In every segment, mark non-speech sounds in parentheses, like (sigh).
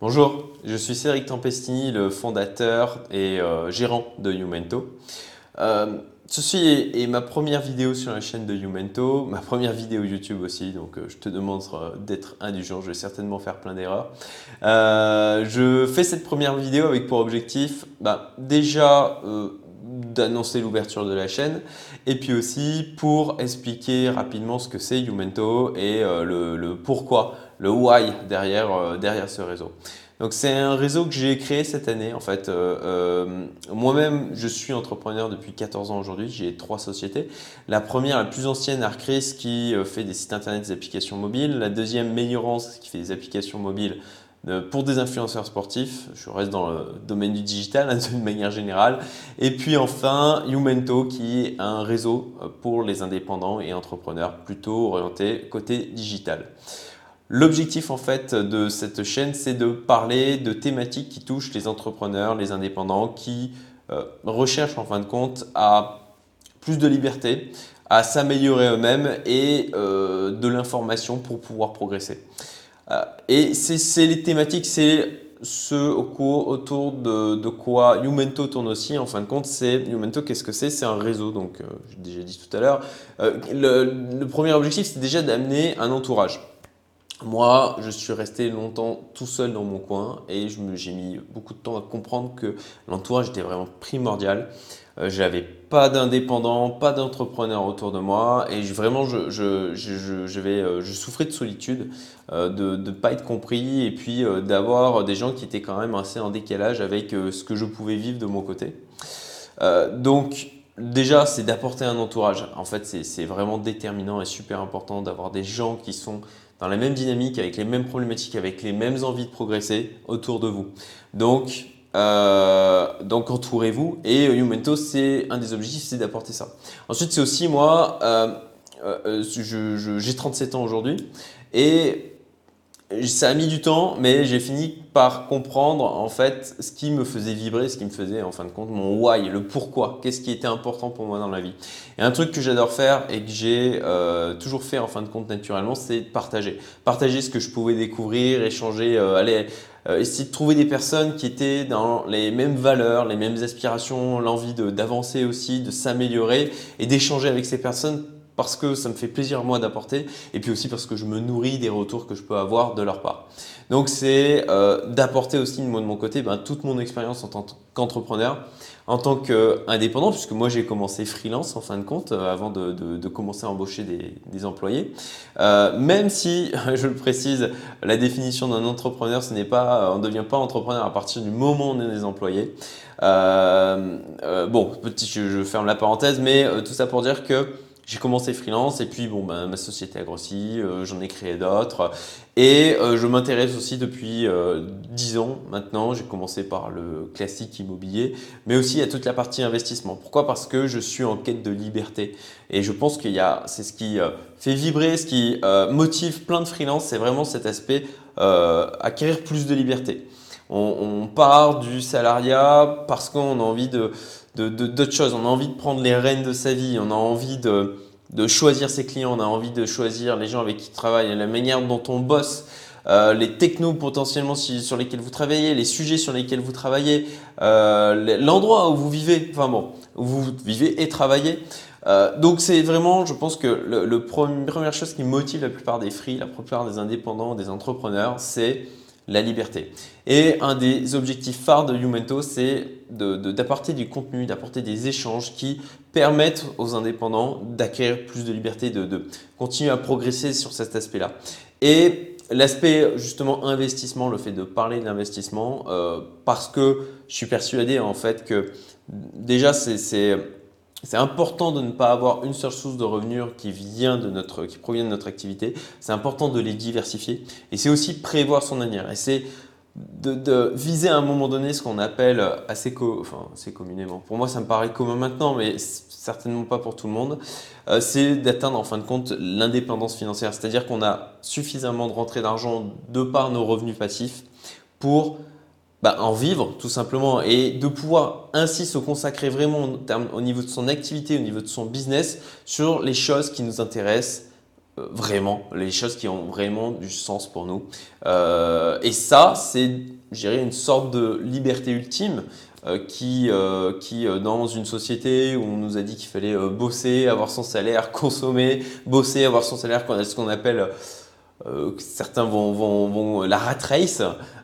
Bonjour, je suis Cédric Tempestini, le fondateur et euh, gérant de Youmento. Euh, ceci est, ma première vidéo sur la chaîne de Youmento, ma première vidéo YouTube aussi, donc euh, je te demande d'être indulgent, je vais certainement faire plein d'erreurs. je fais cette première vidéo avec pour objectif bah, déjà d'annoncer l'ouverture de la chaîne et puis aussi pour expliquer rapidement ce que c'est Youmento et le, le pourquoi le why derrière, euh, derrière ce réseau. Donc c'est un réseau que j'ai créé cette année en fait. Euh, euh, moi-même, je suis entrepreneur depuis 14 ans aujourd'hui. J'ai trois sociétés. La première, la plus ancienne, Arcris, qui fait des sites internet, des applications mobiles. La deuxième, Meilleurance, qui fait des applications mobiles pour des influenceurs sportifs. Je reste dans le domaine du digital hein, (laughs) d'une manière générale. Et puis enfin, Youmento, qui est un réseau pour les indépendants et entrepreneurs plutôt orienté côté digital. L'objectif en fait de cette chaîne, c'est de parler de thématiques qui touchent les entrepreneurs, les indépendants, qui euh, recherchent en fin de compte à plus de liberté, à s'améliorer eux-mêmes et euh, de l'information pour pouvoir progresser. Euh, et c'est les thématiques, c'est ce autour de, quoi Youmento tourne aussi. En fin de compte, c'est Youmento, qu'est-ce que c'est? C'est un réseau, donc j'ai déjà dit tout à l'heure. le, premier objectif, c'est déjà d'amener un entourage. Moi, je suis resté longtemps tout seul dans mon coin et j'ai mis beaucoup de temps à comprendre que l'entourage était vraiment primordial. Euh, je n'avais pas d'indépendants, pas d'entrepreneurs autour de moi et vraiment je, euh, souffrais de solitude, euh, de ne pas être compris et puis d'avoir des gens qui étaient quand même assez en décalage avec ce que je pouvais vivre de mon côté. donc déjà, c'est d'apporter un entourage. En fait, c'est vraiment déterminant et super important d'avoir des gens qui sont dans la même dynamique, avec les mêmes problématiques, avec les mêmes envies de progresser autour de vous. Donc, euh, donc entourez-vous et Youmento, c'est un des objectifs, c'est d'apporter ça. Ensuite, c'est aussi moi, euh, euh, j'ai 37 ans aujourd'hui et ça a mis du temps, mais j'ai fini par comprendre en fait ce qui me faisait vibrer, ce qui me faisait en fin de compte mon why, le pourquoi, qu'est-ce qui était important pour moi dans la vie. Et un truc que j'adore faire et que j'ai euh, toujours fait en fin de compte naturellement, c'est partager. Partager ce que je pouvais découvrir, échanger, euh, aller euh, essayer de trouver des personnes qui étaient dans les mêmes valeurs, les mêmes aspirations, l'envie d'avancer aussi, de s'améliorer et d'échanger avec ces personnes parce que ça me fait plaisir moi d'apporter et puis aussi parce que je me nourris des retours que je peux avoir de leur part. Donc c'est euh, d'apporter aussi moi de mon côté ben, toute mon expérience en tant qu'entrepreneur, en tant qu'indépendant, puisque moi j'ai commencé freelance en fin de compte euh, avant de, de, commencer à embaucher des, des employés. Euh, même si, (laughs) je le précise, la définition d'un entrepreneur, ce n'est pas, on ne devient pas entrepreneur à partir du moment où on est des employés. Euh, euh, bon, petit, je, je, ferme la parenthèse, mais tout ça pour dire que j'ai commencé freelance et puis bon, ben, ma société a grossi, euh, j'en ai créé d'autres et euh, je m'intéresse aussi depuis euh, 10 ans maintenant. J'ai commencé par le classique immobilier, mais aussi à toute la partie investissement. Pourquoi? Parce que je suis en quête de liberté et je pense qu'il y a, c'est ce qui euh, fait vibrer, ce qui motive plein de freelance, c'est vraiment cet aspect acquérir plus de liberté. On, on part du salariat parce qu'on a envie de d'autres choses. On a envie de prendre les rênes de sa vie, on a envie de, de choisir ses clients, on a envie de choisir les gens avec qui il travaille, la manière dont on bosse. Euh, les technos potentiellement sur lesquels vous travaillez, les sujets sur lesquels vous travaillez, euh, l'endroit où vous vivez, enfin bon, où vous vivez et travaillez. Euh, donc c'est vraiment, je pense que le, le première chose qui motive la plupart des free, la plupart des indépendants, des entrepreneurs, c'est la liberté. Et un des objectifs phares de Youmento, c'est d'apporter du contenu, d'apporter des échanges qui permettent aux indépendants d'acquérir plus de liberté, de, continuer à progresser sur cet aspect-là. Et l'aspect justement investissement, le fait de parler d'investissement, euh, parce que je suis persuadé en fait que déjà c'est important de ne pas avoir une seule source de revenus qui, vient de notre, qui provient de notre activité. C'est important de les diversifier. Et c'est aussi prévoir son avenir. C'est de, viser à un moment donné ce qu'on appelle assez, enfin, communément. Pour moi, ça me paraît commun maintenant, mais certainement pas pour tout le monde. Euh, c'est d'atteindre en fin de compte l'indépendance financière. C'est-à-dire qu'on a suffisamment de rentrée d'argent de par nos revenus passifs pour bah, en vivre tout simplement et de pouvoir ainsi se consacrer vraiment au niveau de son activité, au niveau de son business sur les choses qui nous intéressent vraiment, les choses qui ont vraiment du sens pour nous. et ça, c'est, je dirais, une sorte de liberté ultime qui, qui dans une société où on nous a dit qu'il fallait bosser, avoir son salaire, (laughs) consommer, bosser, avoir son salaire, ce qu'on appelle euh, certains vont, vont, la rat race,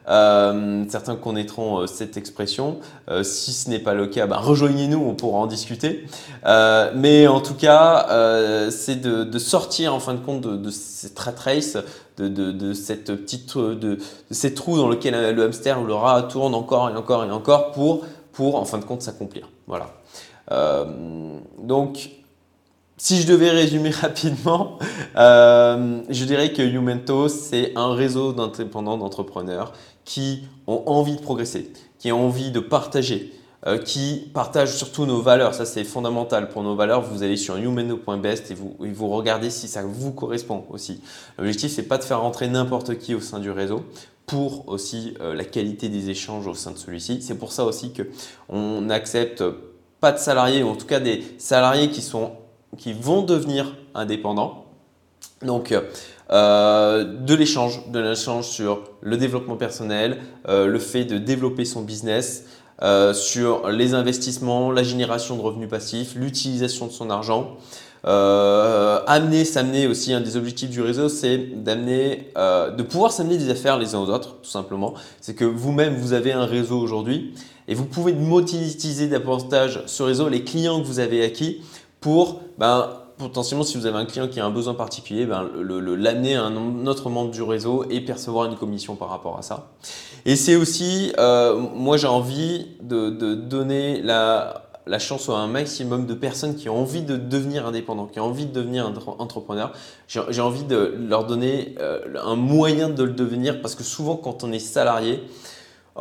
euh, certains connaîtront euh, cette expression. Euh, si ce n'est pas le cas, ben rejoignez-nous, on pourra en discuter. Euh, mais en tout cas, c'est de, sortir en fin de compte de, cette rat race, de, de, cette petite, de, ces trous dans lequel le hamster ou le rat tourne encore et encore et encore pour, pour en fin de compte s'accomplir. Voilà. donc si je devais résumer (laughs) rapidement, euh, je dirais que Youmento, c'est un réseau d'indépendants d'entrepreneurs qui ont envie de progresser, qui ont envie de partager, euh, qui partagent surtout nos valeurs. Ça, c'est fondamental pour nos valeurs. Vous allez sur youmento.best et vous, vous regardez si ça vous correspond aussi. L'objectif, c'est pas de faire rentrer n'importe qui au sein du réseau pour aussi euh, la qualité des échanges au sein de celui-ci. C'est pour ça aussi qu'on n'accepte pas de salariés, ou en tout cas des salariés qui sont qui vont devenir indépendants. Donc, euh, de l'échange, de l'échange sur le développement personnel, euh, le fait de développer son business, euh, sur les investissements, la génération de revenus passifs, l'utilisation de son argent. amener, s'amener aussi, un des objectifs du réseau, c'est d'amener, de pouvoir s'amener des affaires les uns aux autres, tout simplement. C'est que vous-même, vous avez un réseau aujourd'hui et vous pouvez monétiser davantage ce réseau les clients que vous avez acquis pour ben, potentiellement, si vous avez un client qui a un besoin particulier, ben, l'amener à un autre membre du réseau et percevoir une commission par rapport à ça. Et c'est aussi, euh, moi j'ai envie de, donner la, chance à un maximum de personnes qui ont envie de devenir indépendants, qui ont envie de devenir entrepreneurs. J'ai envie de leur donner euh, un moyen de le devenir parce que souvent quand on est salarié,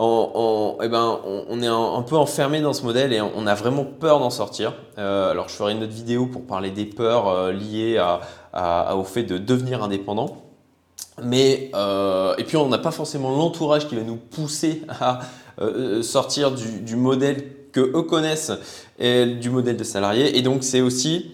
on, eh ben, on, est un, peu enfermé dans ce modèle et on, a vraiment peur d'en sortir. Euh, alors je ferai une autre vidéo pour parler des peurs euh, liées au fait de devenir indépendant. Mais, euh, et puis on n'a pas forcément l'entourage qui va nous pousser à sortir du, du, modèle que eux connaissent et du modèle de salarié. Et donc c'est aussi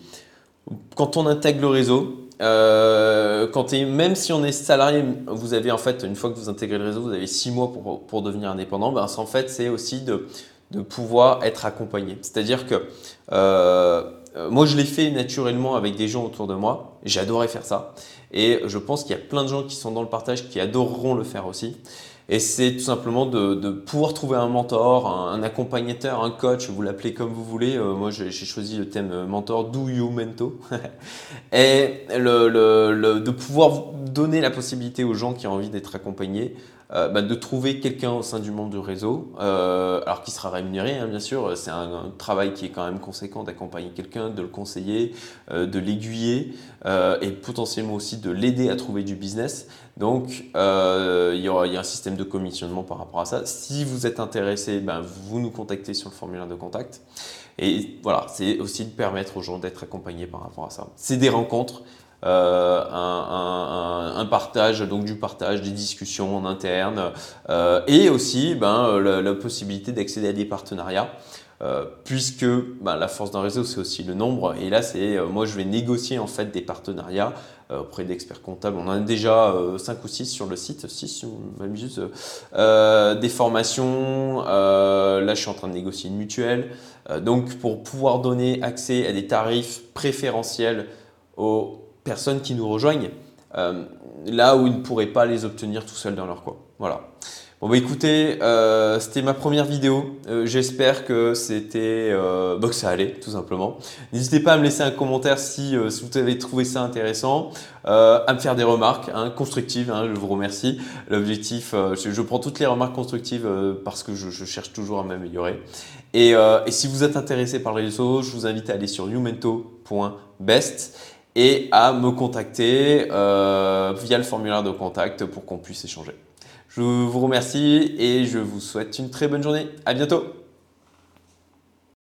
quand on intègre le réseau, euh, quand même si on est salarié, vous avez en fait, une fois que vous intégrez le réseau, vous avez six mois pour, pour devenir indépendant. Ben, c'est aussi de, de, pouvoir être accompagné. C'est-à-dire que euh, moi, je l'ai fait naturellement avec des gens autour de moi. J'adorais faire ça. Et je pense qu'il y a plein de gens qui sont dans le partage qui adoreront le faire aussi. Et c'est tout simplement de, pouvoir trouver un mentor, un, accompagnateur, un coach, vous l'appelez comme vous voulez. Euh, moi, j'ai choisi le thème euh, mentor, do you mento? (laughs) et de pouvoir donner la possibilité aux gens qui ont envie d'être accompagnés euh, bah, de trouver quelqu'un au sein du monde du réseau, euh, alors qui sera rémunéré, hein, bien sûr. C'est un, travail qui est quand même conséquent d'accompagner quelqu'un, de le conseiller, euh, de l'aiguiller et potentiellement aussi de l'aider à trouver du business. Donc, il y, aura, a un système de commissionnement par rapport à ça. Si vous êtes intéressé, ben, vous nous contactez sur le formulaire de contact. Et voilà, c'est aussi de permettre aux gens d'être accompagnés par rapport à ça. C'est des rencontres. Euh, un, partage, donc du partage, des discussions en interne, euh, et aussi ben, la, possibilité d'accéder à des partenariats. Euh, puisque ben, la force d'un réseau c'est aussi le nombre et là c'est moi je vais négocier en fait des partenariats auprès d'experts comptables on en a déjà 5 ou 6 sur le site 6 si on m'amuse des formations là je suis en train de négocier une mutuelle donc pour pouvoir donner accès à des tarifs préférentiels aux personnes qui nous rejoignent euh, là où ils ne pourraient pas les obtenir tout seuls dans leur coin. Voilà. Bon bah écoutez, euh, c'était ma première vidéo. Euh, j'espère que c'était, bah, que ça allait tout simplement. N'hésitez pas à me laisser un commentaire si, vous avez trouvé ça intéressant, à me faire des remarques hein, constructives. Hein, je vous remercie. L'objectif, je, prends toutes les remarques constructives parce que je, cherche toujours à m'améliorer. Et, et si vous êtes intéressé par le réseau, je vous invite à aller sur youmento.best et à me contacter euh, via le formulaire de contact pour qu'on puisse échanger. Je vous remercie et je vous souhaite une très bonne journée. À bientôt